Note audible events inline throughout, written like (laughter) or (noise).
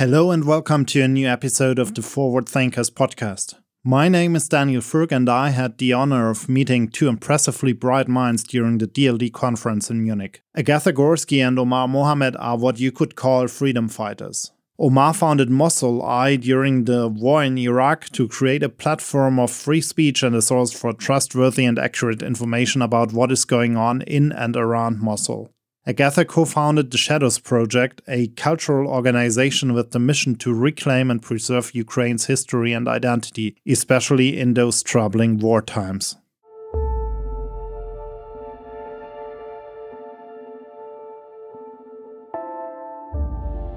Hello and welcome to a new episode of the Forward Thinkers podcast. My name is Daniel Furg, and I had the honor of meeting two impressively bright minds during the DLD conference in Munich. Agatha Gorski and Omar Mohammed are what you could call freedom fighters. Omar founded Mosul Eye during the war in Iraq to create a platform of free speech and a source for trustworthy and accurate information about what is going on in and around Mosul. Agatha co founded the Shadows Project, a cultural organization with the mission to reclaim and preserve Ukraine's history and identity, especially in those troubling war times.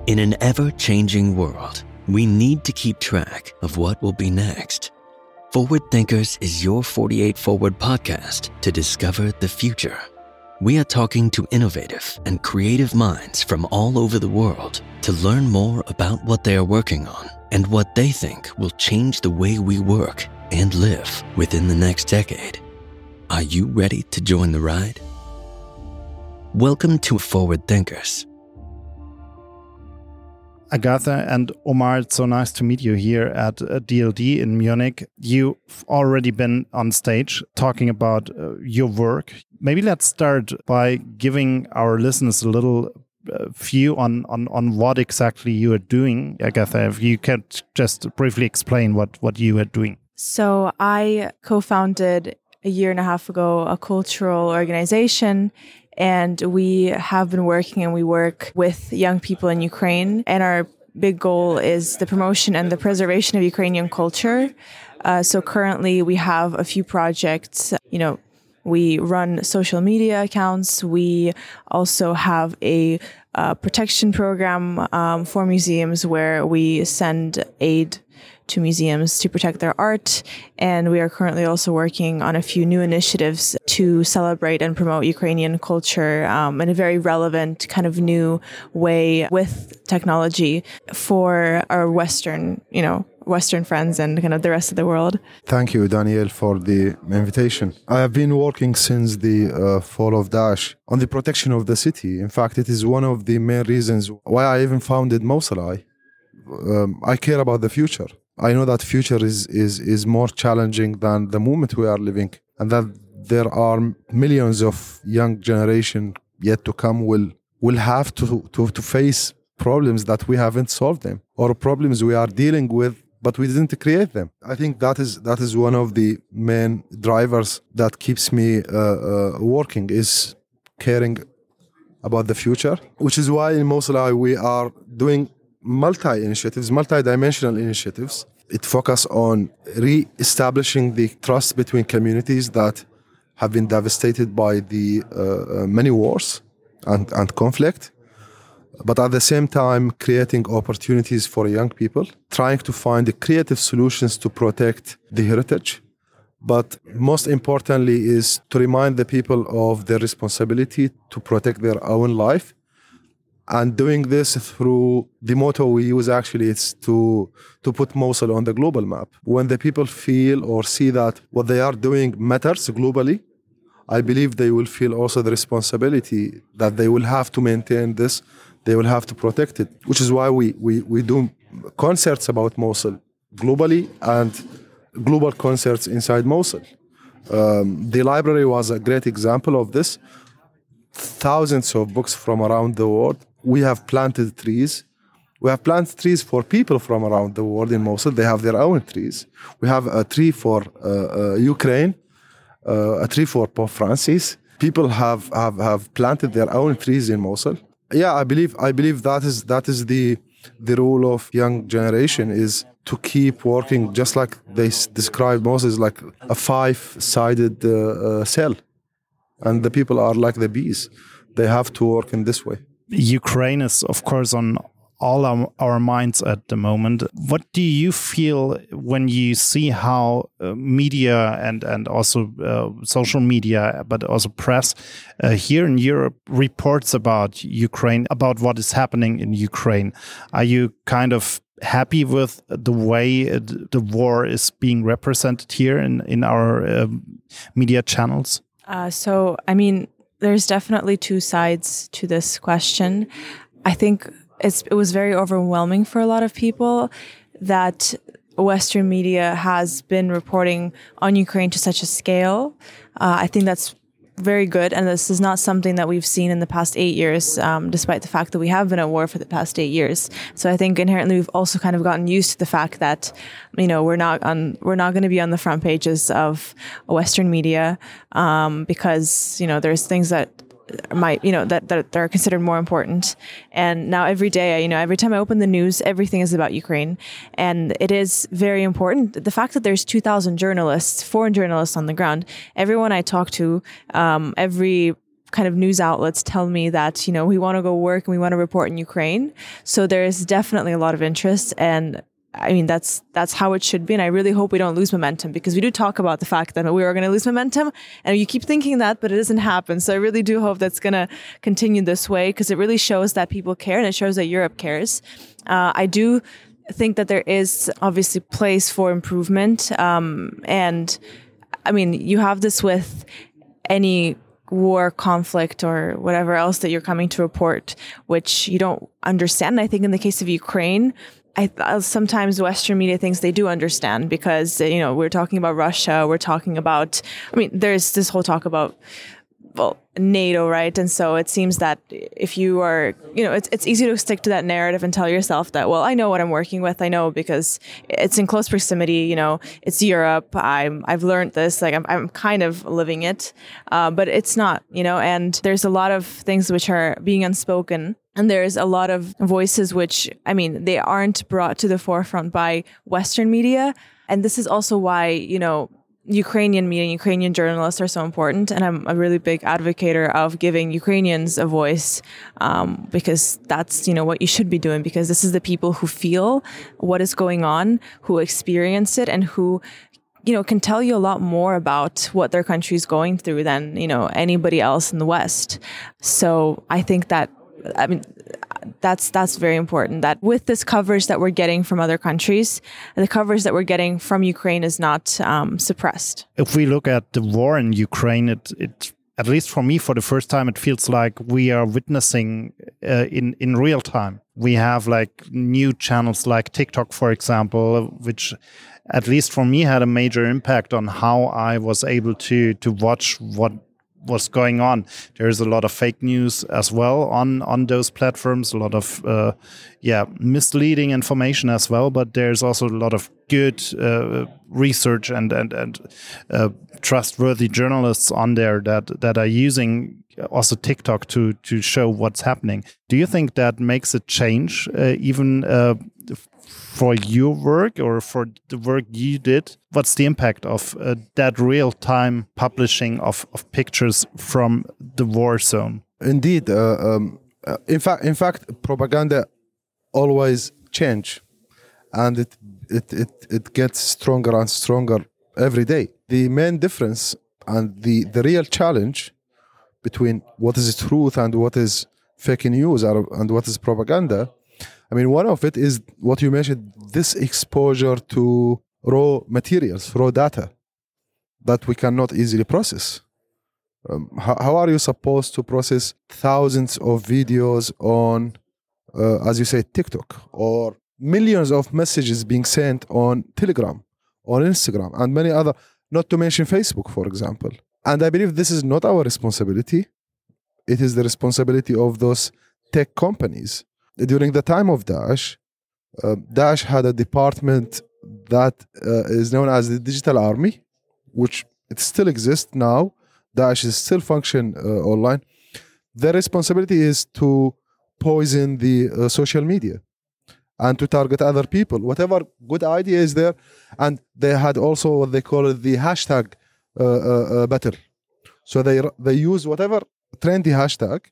In an ever changing world, we need to keep track of what will be next. Forward Thinkers is your 48 Forward podcast to discover the future. We are talking to innovative and creative minds from all over the world to learn more about what they are working on and what they think will change the way we work and live within the next decade. Are you ready to join the ride? Welcome to Forward Thinkers Agatha and Omar, it's so nice to meet you here at DLD uh, in Munich. You've already been on stage talking about uh, your work. Maybe let's start by giving our listeners a little uh, view on, on, on what exactly you are doing. Agatha, if you could just briefly explain what, what you are doing. So, I co founded a year and a half ago a cultural organization and we have been working and we work with young people in Ukraine. And our big goal is the promotion and the preservation of Ukrainian culture. Uh, so currently we have a few projects, you know, we run social media accounts. We also have a uh, protection program um, for museums where we send aid to museums to protect their art. And we are currently also working on a few new initiatives to celebrate and promote Ukrainian culture um, in a very relevant, kind of new way with technology for our Western, you know, Western friends and kind of the rest of the world. Thank you, Daniel, for the invitation. I have been working since the uh, fall of Daesh on the protection of the city. In fact, it is one of the main reasons why I even founded Mosul. Um, I care about the future. I know that future is is is more challenging than the moment we are living, and that there are millions of young generation yet to come will will have to to, to face problems that we haven't solved them or problems we are dealing with but we didn't create them. I think that is that is one of the main drivers that keeps me uh, uh, working is caring about the future which is why in Mosul we are doing multi initiatives, multi dimensional initiatives. It focuses on re establishing the trust between communities that have been devastated by the uh, uh, many wars and, and conflict, but at the same time, creating opportunities for young people, trying to find the creative solutions to protect the heritage. But most importantly, is to remind the people of their responsibility to protect their own life and doing this through the motto we use actually it's to to put Mosul on the global map. When the people feel or see that what they are doing matters globally, I believe they will feel also the responsibility that they will have to maintain this, they will have to protect it. Which is why we we, we do concerts about Mosul globally and global concerts inside Mosul. Um, the library was a great example of this. Thousands of books from around the world we have planted trees. We have planted trees for people from around the world in Mosul. They have their own trees. We have a tree for uh, uh, Ukraine, uh, a tree for Pope Francis. People have, have, have planted their own trees in Mosul. Yeah, I believe I believe that is that is the the role of young generation is to keep working just like they describe Moses like a five-sided uh, uh, cell, and the people are like the bees. They have to work in this way. Ukraine is, of course, on all our, our, minds at the moment. What do you feel when you see how uh, media and and also uh, social media, but also press uh, here in Europe reports about Ukraine, about what is happening in Ukraine? Are you kind of happy with the way the war is being represented here in in our um, media channels? Uh, so, I mean, there's definitely two sides to this question. I think it's it was very overwhelming for a lot of people that Western media has been reporting on Ukraine to such a scale. Uh, I think that's very good, and this is not something that we've seen in the past eight years, um, despite the fact that we have been at war for the past eight years. So I think inherently we've also kind of gotten used to the fact that, you know, we're not on we're not going to be on the front pages of Western media um, because you know there's things that might you know that, that are considered more important. And now every day you know every time i open the news everything is about ukraine. And it is very important. The fact that there's 2000 journalists foreign journalists on the ground everyone i talk to um, every kind of news outlets tell me that you know we want to go work and we want to report in ukraine. So there's definitely a lot of interest. And I mean, that's that's how it should be, and I really hope we don't lose momentum because we do talk about the fact that we are going to lose momentum, and you keep thinking that, but it doesn't happen. So I really do hope that's going to continue this way because it really shows that people care and it shows that Europe cares. Uh, I do think that there is obviously place for improvement, um, and I mean, you have this with any war conflict or whatever else that you're coming to report, which you don't understand. I think in the case of Ukraine, I uh, sometimes Western media thinks they do understand because you know we're talking about Russia, we're talking about. I mean, there's this whole talk about well NATO, right? And so it seems that if you are, you know, it's it's easy to stick to that narrative and tell yourself that, well, I know what I'm working with. I know because it's in close proximity. You know, it's Europe. I'm I've learned this. Like I'm I'm kind of living it, uh, but it's not. You know, and there's a lot of things which are being unspoken and there's a lot of voices which, I mean, they aren't brought to the forefront by Western media. And this is also why, you know, Ukrainian media, Ukrainian journalists are so important. And I'm a really big advocate of giving Ukrainians a voice um, because that's, you know, what you should be doing because this is the people who feel what is going on, who experience it, and who you know, can tell you a lot more about what their country is going through than, you know, anybody else in the West. So I think that I mean, that's that's very important. That with this coverage that we're getting from other countries, the coverage that we're getting from Ukraine is not um, suppressed. If we look at the war in Ukraine, it it at least for me, for the first time, it feels like we are witnessing uh, in in real time. We have like new channels like TikTok, for example, which at least for me had a major impact on how I was able to to watch what what's going on. There's a lot of fake news as well on on those platforms. A lot of uh, yeah misleading information as well. But there's also a lot of good uh, research and and and uh, trustworthy journalists on there that that are using also TikTok to to show what's happening. Do you think that makes a change uh, even uh, for your work or for the work you did? What's the impact of uh, that real time publishing of, of pictures from the war zone? Indeed. Uh, um, uh, in, fact, in fact, propaganda always change and it, it, it, it gets stronger and stronger every day. The main difference and the, the real challenge between what is truth and what is fake news and what is propaganda I mean, one of it is what you mentioned this exposure to raw materials, raw data that we cannot easily process. Um, how, how, are you supposed to process thousands of videos on, uh, as you say, TikTok or millions of messages being sent on Telegram, on Instagram, and many other, not to mention Facebook, for example? And I believe this is not our responsibility. It is the responsibility of those tech companies during the time of Daesh, uh, Daesh had a department that uh, is known as the Digital Army, which it still exists now. Daesh is still function uh, online. Their responsibility is to poison the uh, social media and to target other people. Whatever good idea is there, and they had also what they call the hashtag uh, battle. So they they use whatever trendy hashtag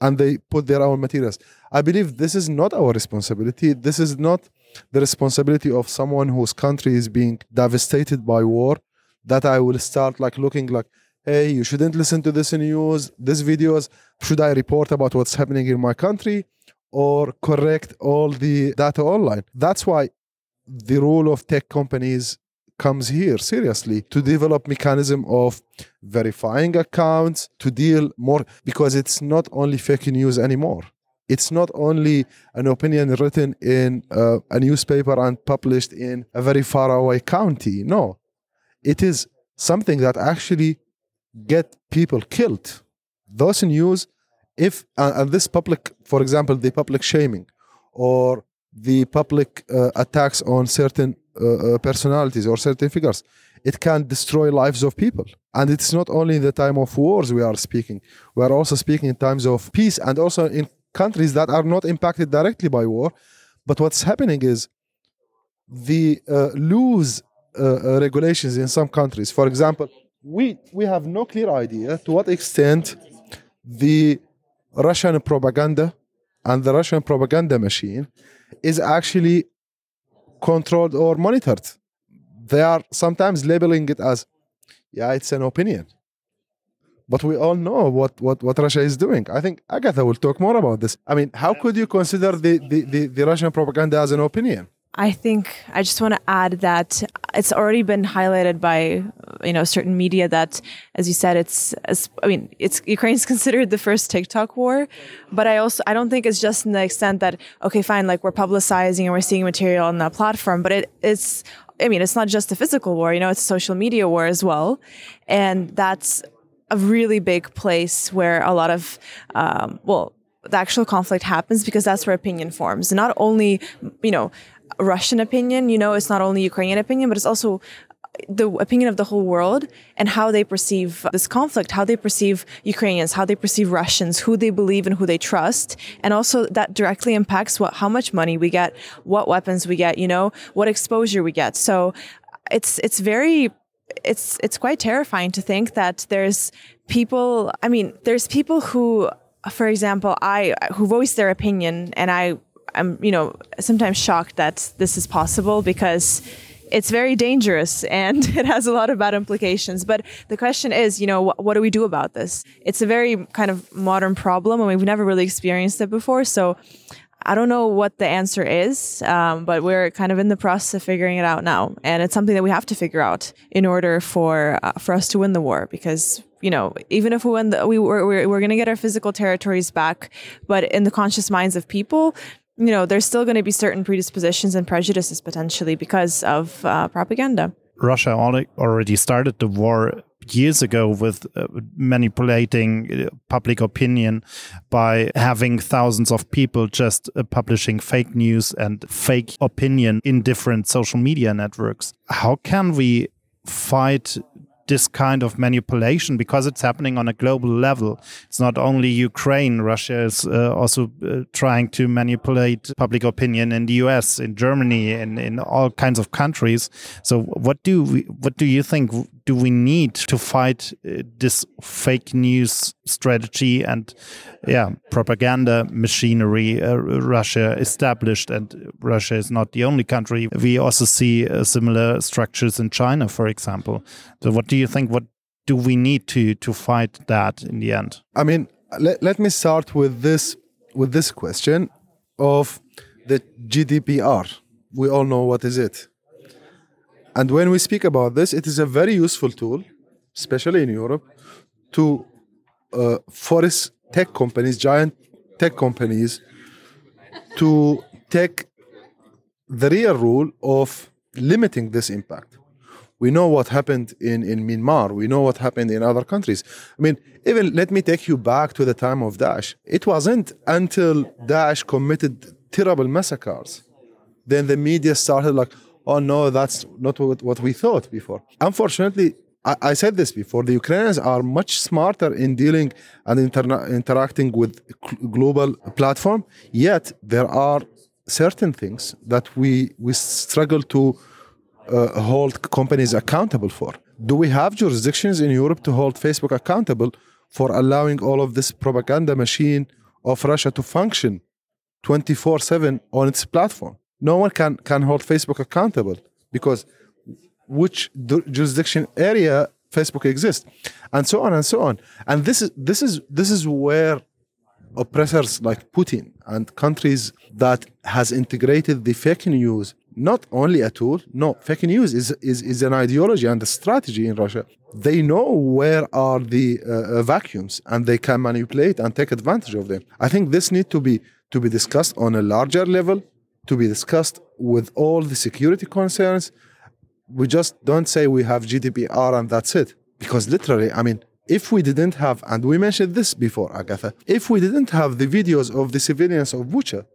and they put their own materials. I believe this is not our responsibility. This is not the responsibility of someone whose country is being devastated by war. That I will start like looking like, hey, you shouldn't listen to this news, this videos. Should I report about what's happening in my country or correct all the data online? That's why the role of tech companies comes here seriously to develop mechanism of verifying accounts to deal more because it's not only fake news anymore It's not only an opinion written in uh, a newspaper and published in a very far away county. No, it is something that actually get people killed. Those news, if uh, and this public, for example, the public shaming or the public uh, attacks on certain uh, uh, personalities or certain figures, it can destroy lives of people. And it's not only in the time of wars we are speaking. We are also speaking in times of peace and also in countries that are not impacted directly by war. But what's happening is the uh, loose uh, uh, regulations in some countries. For example, we we have no clear idea to what extent the Russian propaganda and the Russian propaganda machine is actually controlled or monitored. They are sometimes labeling it as, yeah, it's an opinion. But we all know what, what, what Russia is doing. I think Agatha will talk more about this. I mean, how could you consider the, the, the, the Russian propaganda as an opinion? I think I just want to add that it's already been highlighted by you know certain media that, as you said, it's as, I mean it's Ukraine's (laughs) considered the first TikTok war, but I also I don't think it's just in the extent that okay fine like we're publicizing and we're seeing material on that platform, but it, it's I mean it's not just a physical war, you know it's a social media war as well, and that's a really big place where a lot of um, well the actual conflict happens because that's where opinion forms. not only, you know, Russian opinion, you know, it's not only Ukrainian opinion, but it's also the opinion of the whole world and how they perceive this conflict, how they perceive Ukrainians, how they perceive Russians, who they believe and who they trust. And also that directly impacts what, how much money we get, what weapons we get, you know, what exposure we get. So it's, it's very, it's, it's quite terrifying to think that there's people, I mean, there's people who, for example, I, who voice their opinion and I I'm, you know, sometimes shocked that this is possible because it's very dangerous (laughs) and it has a lot of bad implications. But the question is, you know, what, what do we do about this? It's a very kind of modern problem and we've never really experienced it before. So I don't know what the answer is, um, but we're kind of in the process of figuring it out now, and it's something that we have to figure out in order for uh, for us to win the war. Because you know, even if we win, the, we we're, we're, we're going to get our physical territories back, but in the conscious minds of people, you know, there's still going to be certain predispositions and prejudices potentially because of uh, propaganda. Russia already started the war years ago with uh, manipulating uh, public opinion by having thousands of people just uh, publishing fake news and fake opinion in different social media networks. How can we fight this kind of manipulation because it's happening on a global level. It's not only Ukraine. Russia is uh, also uh, trying to manipulate public opinion in the US, in Germany, and in, in all kinds of countries. So, what do we, what do you think do we need to fight uh, this fake news strategy and yeah propaganda machinery uh, Russia established? And Russia is not the only country. We also see uh, similar structures in China for example. So what do you think what do we need to to fight that in the end? I mean let, let me start with this with this question of the GDPR we all know what is it and when we speak about this, it is a very useful tool, especially in Europe, to uh, force tech companies, giant tech companies, to take the real rule of limiting this impact. We know what happened in, in Myanmar. We know what happened in other countries. I mean, even let me take you back to the time of Daesh. It wasn't until Daesh committed terrible massacres, then the media started like, oh no, that's not what, we thought before. Unfortunately, I, said this before, the Ukrainians are much smarter in dealing and interna- interacting with global platform, yet there are certain things that we, we struggle to uh, hold companies accountable for. Do we have jurisdictions in Europe to hold Facebook accountable for allowing all of this propaganda machine of Russia to function 24 7 on its platform? No one can can hold Facebook accountable because which jurisdiction area Facebook exists, and so on and so on. And this is this is this is where oppressors like Putin and countries that has integrated the fake news not only a tool no fake news is, is, is an ideology and a strategy in russia they know where are the uh, uh vacuums and they can manipulate and take advantage of them i think this need to be to be discussed on a larger level, to be discussed with all the security concerns. We just don't say we have GDPR and that's it. Because literally, I mean, if we didn't have, and we mentioned this before, Agatha, if we didn't have the videos of the civilians of Bucha,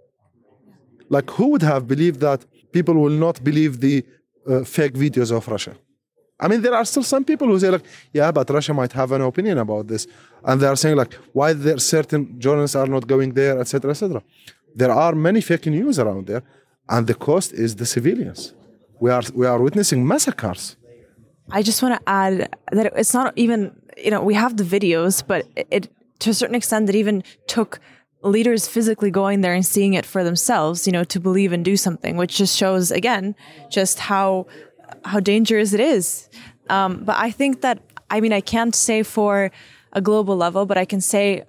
like who would have believed that people will not believe the uh, fake videos of Russia? I mean, there are still some people who say like, yeah, but Russia might have an opinion about this, and they are saying like, why there certain journalists are not going there, etc., etc. There are many fake news around there, and the cost is the civilians. We are we are witnessing massacres. I just want to add that it's not even you know we have the videos, but it, it to a certain extent it even took leaders physically going there and seeing it for themselves, you know, to believe and do something, which just shows again just how how dangerous it is. Um, but I think that I mean I can't say for a global level, but I can say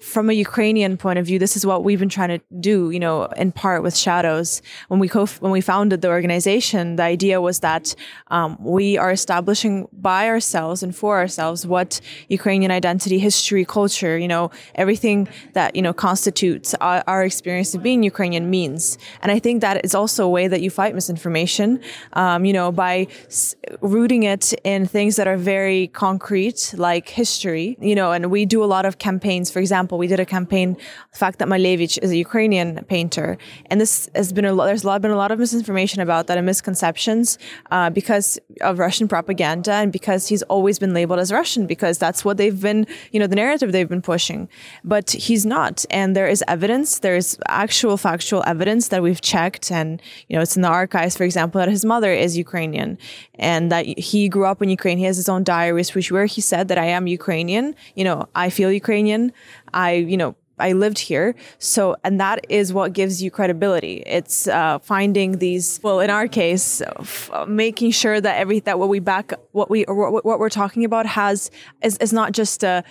from a Ukrainian point of view, this is what we've been trying to do, you know, in part with Shadows. When we co- when we founded the organization, the idea was that um, we are establishing by ourselves and for ourselves what Ukrainian identity, history, culture, you know, everything that you know constitutes our, our experience of being Ukrainian means. And I think that is also a way that you fight misinformation, um, you know, by s- rooting it in things that are very concrete, like history, you know. And we do a lot of campaigns, for example example, we did a campaign, the fact that Malevich is a Ukrainian painter, and this has been a lot. There's a lot, been a lot of misinformation about that and misconceptions uh, because of Russian propaganda and because he's always been labeled as Russian because that's what they've been, you know, the narrative they've been pushing. But he's not, and there is evidence. There's actual factual evidence that we've checked, and you know, it's in the archives, for example, that his mother is Ukrainian and that he grew up in Ukraine. He has his own diaries, which where he said that I am Ukrainian. You know, I feel Ukrainian. I, you know, I lived here. So, and that is what gives you credibility. It's uh, finding these, well, in our case, f- making sure that every, that what we back, what we, what, what we're talking about has, is, is not just a,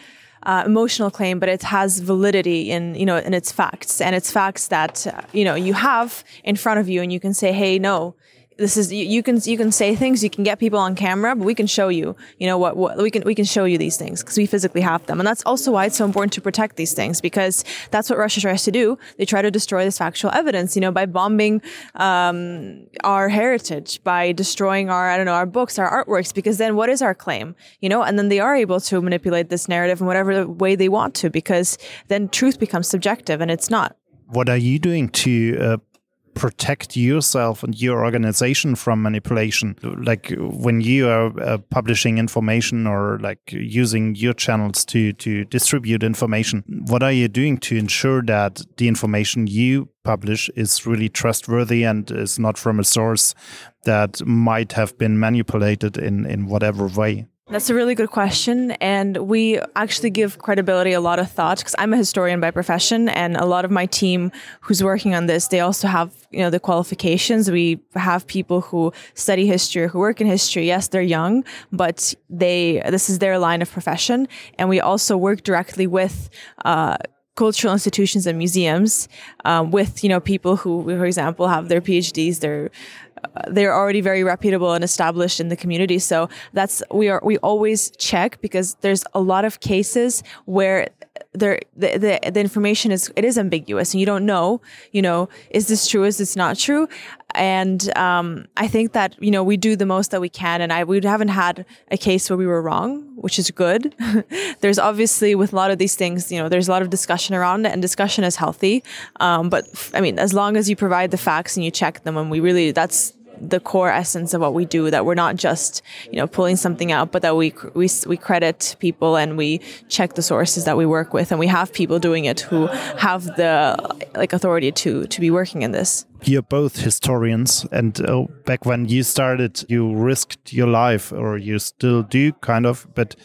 uh, emotional claim, but it has validity in you know in its facts, and it's facts that uh, you know you have in front of you, and you can say, "Hey, no, this is you, you, can you can say things you can get people on camera but we can show you you know what, what we can we can show you these things because we physically have them. And that's also why it's so important to protect these things because that's what russia tries to do. They try to destroy this factual evidence you know by bombing um, our heritage by destroying our i don't know our books our artworks because then what is our claim you know? And then they are able to manipulate this narrative in whatever way they want to because then truth becomes subjective and it's not. What are you doing to uh, protect yourself and your organization from manipulation. Like when you are uh, publishing information or like using your channels to to distribute information what are you doing to ensure that the information you publish is really trustworthy and is not from a source that might have been manipulated in in whatever way that's a really good question. And we actually give credibility a lot of thought because I'm a historian by profession and a lot of my team who's working on this, they also have, you know, the qualifications. We have people who study history, who work in history. Yes, they're young, but they, this is their line of profession. And we also work directly with, uh, cultural institutions and museums um, with you know people who for example have their phds they're they're already very reputable and established in the community. So that's we are we always check because there's a lot of cases where there the, the, the information is it is ambiguous and you don't know you know is this true is this not true and um, I think that you know we do the most that we can, and I we haven't had a case where we were wrong, which is good. (laughs) there's obviously with a lot of these things, you know, there's a lot of discussion around it, and discussion is healthy. Um, but I mean, as long as you provide the facts and you check them, and we really that's the core essence of what we do that we're not just you know pulling something out but that we we we credit people and we check the sources that we work with and we have people doing it who have the like authority to to be working in this. You're both historians and uh, back when you started you risked your life or you still do kind of but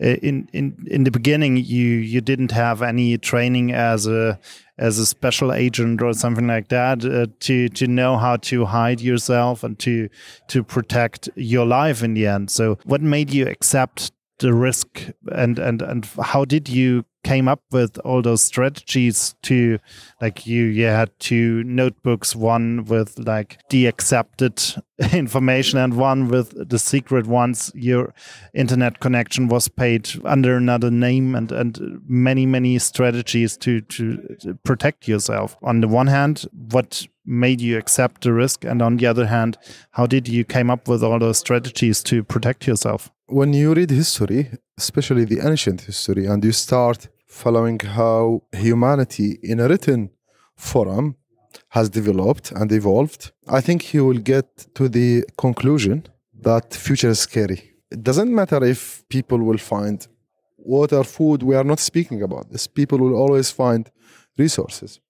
uh, in in in the beginning you you didn't have any training as a as a special agent or something like that uh, to to know how to hide yourself and to to protect your life in the end. So what made you accept the risk and and and how did you came up with all those strategies to like you you had two notebooks one with like the accepted (laughs) information and one with the secret ones. Your internet connection was paid under another name and and many many strategies to to protect yourself. On the one hand what made you accept the risk? And on the other hand how did you came up with all those strategies to protect yourself? When you read history especially the ancient history and you start following how humanity in a written forum has developed and evolved, I think you will get to the conclusion that future is scary. It doesn't matter if people will find water, food, we are not speaking about this. People will always find resources.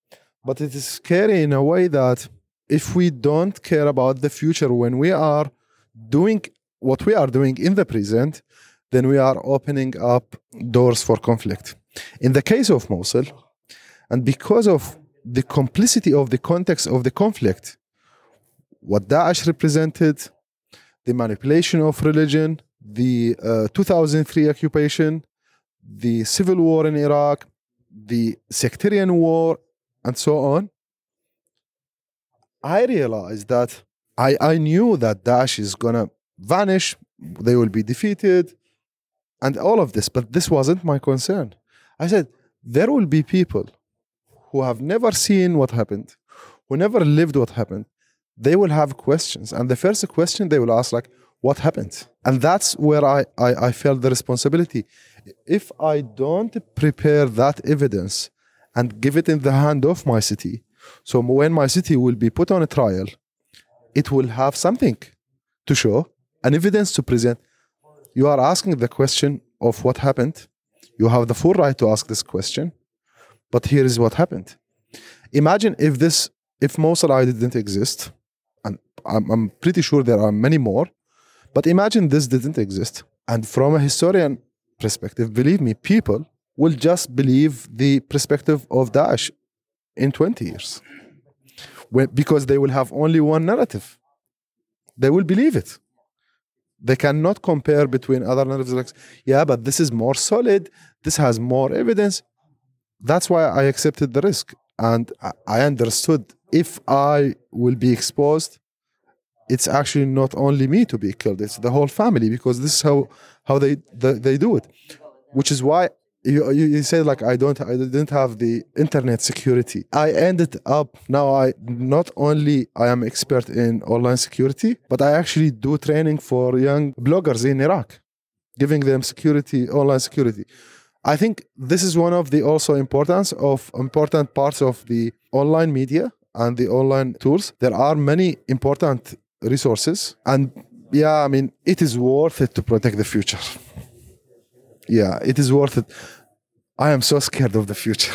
But it is scary in a way that if we don't care about the future when we are doing what we are doing in the present, then we are opening up doors for conflict. In the case of Mosul, and because of the complicity of the context of the conflict, what Daesh represented, the manipulation of religion, the uh, 2003 occupation, the civil war in Iraq, the sectarian war, and so on, I realized that I, I knew that Daesh is going to vanish, they will be defeated, and all of this, but this wasn't my concern. I said, there will be people who have never seen what happened, who never lived what happened. They will have questions. And the first question they will ask, like, what happened? And that's where I, I, I felt the responsibility. If I don't prepare that evidence and give it in the hand of my city, so when my city will be put on a trial, it will have something to show, an evidence to present. You are asking the question of what happened you have the full right to ask this question, but here is what happened. Imagine if this, if Mosul didn't exist, and I'm, I'm pretty sure there are many more, but imagine this didn't exist. And from a historian perspective, believe me, people will just believe the perspective of Daesh in 20 years. Because they will have only one narrative. They will believe it. They cannot compare between other narratives like, yeah, but this is more solid, this has more evidence. That's why I accepted the risk. And I understood if I will be exposed, it's actually not only me to be killed, it's the whole family because this is how, how they, they, they do it. Which is why you, you, you say like I don't I didn't have the internet security. I ended up now I not only I am expert in online security, but I actually do training for young bloggers in Iraq, giving them security, online security. I think this is one of the also importance of important parts of the online media and the online tools. There are many important resources and yeah, I mean it is worth it to protect the future yeah, it is worth it. I am so scared of the future.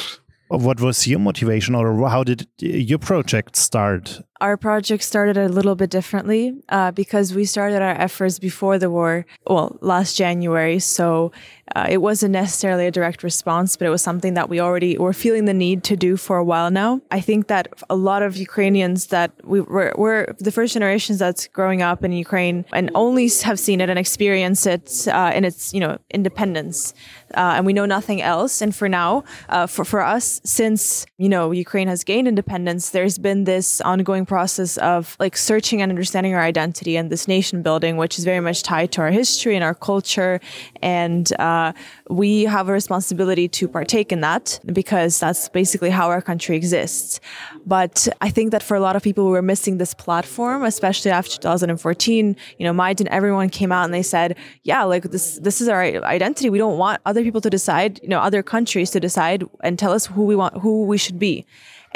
What was your motivation, or how did your project start? Our project started a little bit differently uh, because we started our efforts before the war, well, last January. So uh, it wasn't necessarily a direct response, but it was something that we already were feeling the need to do for a while now. I think that a lot of Ukrainians that we were, we're the first generations that's growing up in Ukraine and only have seen it and experienced it uh, in its, you know, independence. Uh, and we know nothing else. And for now, uh, for, for us, since, you know, Ukraine has gained independence, there's been this ongoing process of like searching and understanding our identity and this nation building, which is very much tied to our history and our culture. And uh, we have a responsibility to partake in that because that's basically how our country exists. But I think that for a lot of people, we were missing this platform, especially after 2014. You know, Maidan, everyone came out and they said, yeah, like this, this is our identity. We don't want other people to decide, you know, other countries to decide and tell us who we want, who we should be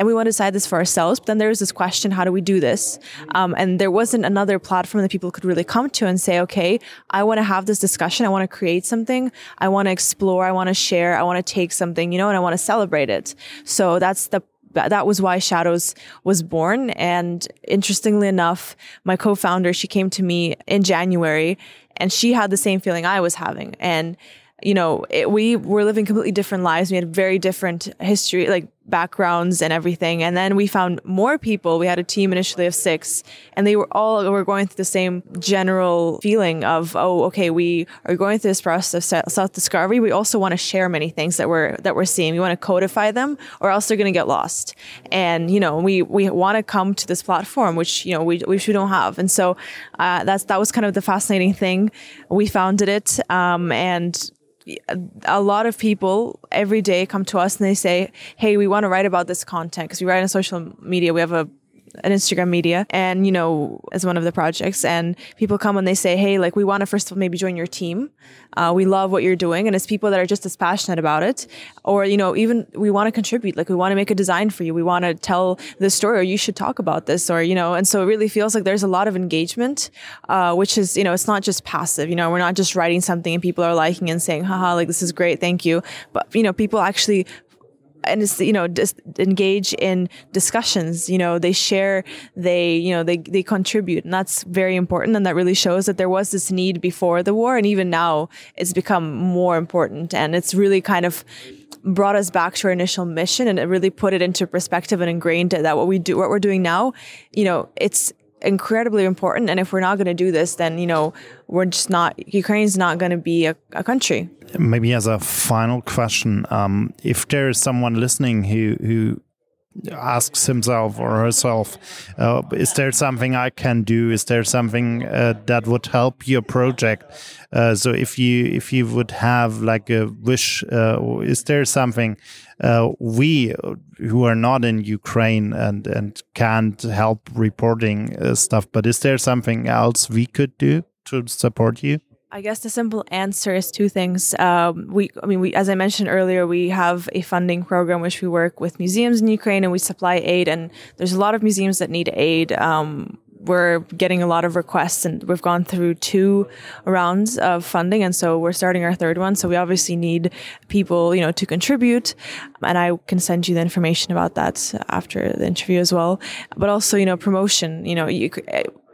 and we want to decide this for ourselves. But then there was this question: How do we do this? Um, and there wasn't another platform that people could really come to and say, "Okay, I want to have this discussion. I want to create something. I want to explore. I want to share. I want to take something, you know, and I want to celebrate it." So that's the that was why Shadows was born. And interestingly enough, my co-founder, she came to me in January and she had the same feeling I was having. And you know, it, we were living completely different lives. We had very different history, like backgrounds and everything. And then we found more people. We had a team initially of six, and they were all were going through the same general feeling of, oh, okay, we are going through this process of self discovery. We also want to share many things that we're that we're seeing. We want to codify them, or else they're going to get lost. And you know, we we want to come to this platform, which you know we which we don't have. And so uh, that's that was kind of the fascinating thing. We founded it, um, and a lot of people every day come to us and they say, "Hey, we want to write about this content because we write on social media. We have a an Instagram media and, you know, as one of the projects. And people come and they say, hey, like, we want to first of all maybe join your team. Uh, we love what you're doing. And it's people that are just as passionate about it. Or, you know, even we want to contribute. Like, we want to make a design for you. We want to tell this story or you should talk about this or, you know, and so it really feels like there's a lot of engagement, uh, which is, you know, it's not just passive. You know, we're not just writing something and people are liking and saying, haha, like, this is great. Thank you. But, you know, people actually and it's you know just engage in discussions you know they share they you know they they contribute and that's very important and that really shows that there was this need before the war and even now it's become more important and it's really kind of brought us back to our initial mission and it really put it into perspective and ingrained that what we do what we're doing now you know it's incredibly important. And if we're not going to do this, then, you know, we're just not, Ukraine's not going to be a, a, country. Maybe as a final question, um, if there is someone listening who, who asks himself or herself, uh, is there something I can do? Is there something uh, that would help your project? Uh, so if you if you would have like a wish, uh, is there something uh, we who are not in Ukraine and and can't help reporting uh, stuff, but is there something else we could do to support you? I guess the simple answer is two things. Um, we, I mean, we, as I mentioned earlier, we have a funding program which we work with museums in Ukraine and we supply aid. And there's a lot of museums that need aid. Um, we're getting a lot of requests and we've gone through two rounds of funding and so we're starting our third one so we obviously need people you know to contribute and i can send you the information about that after the interview as well but also you know promotion you know you,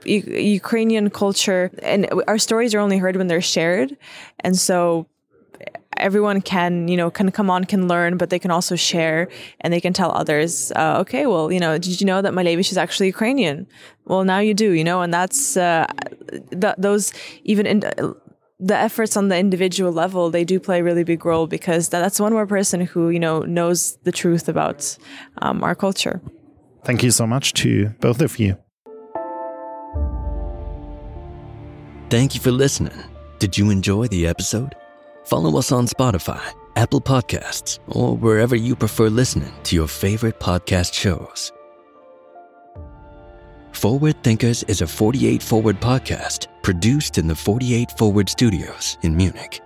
Ukrainian culture, and our stories are only heard when they're shared, and so everyone can you know can come on can learn but they can also share and they can tell others uh, okay well you know did you know that Malevich is actually Ukrainian? Well now you do you know and that's uh, th- those even in the efforts on the individual level they do play a really big role because that's one more person who you know knows the truth about um, our culture. Thank you so much to both of you Thank you for listening. Did you enjoy the episode? Follow us on Spotify, Apple Podcasts, or wherever you prefer listening to your favorite podcast shows. Forward Thinkers is a 48 Forward podcast produced in the 48 Forward studios in Munich.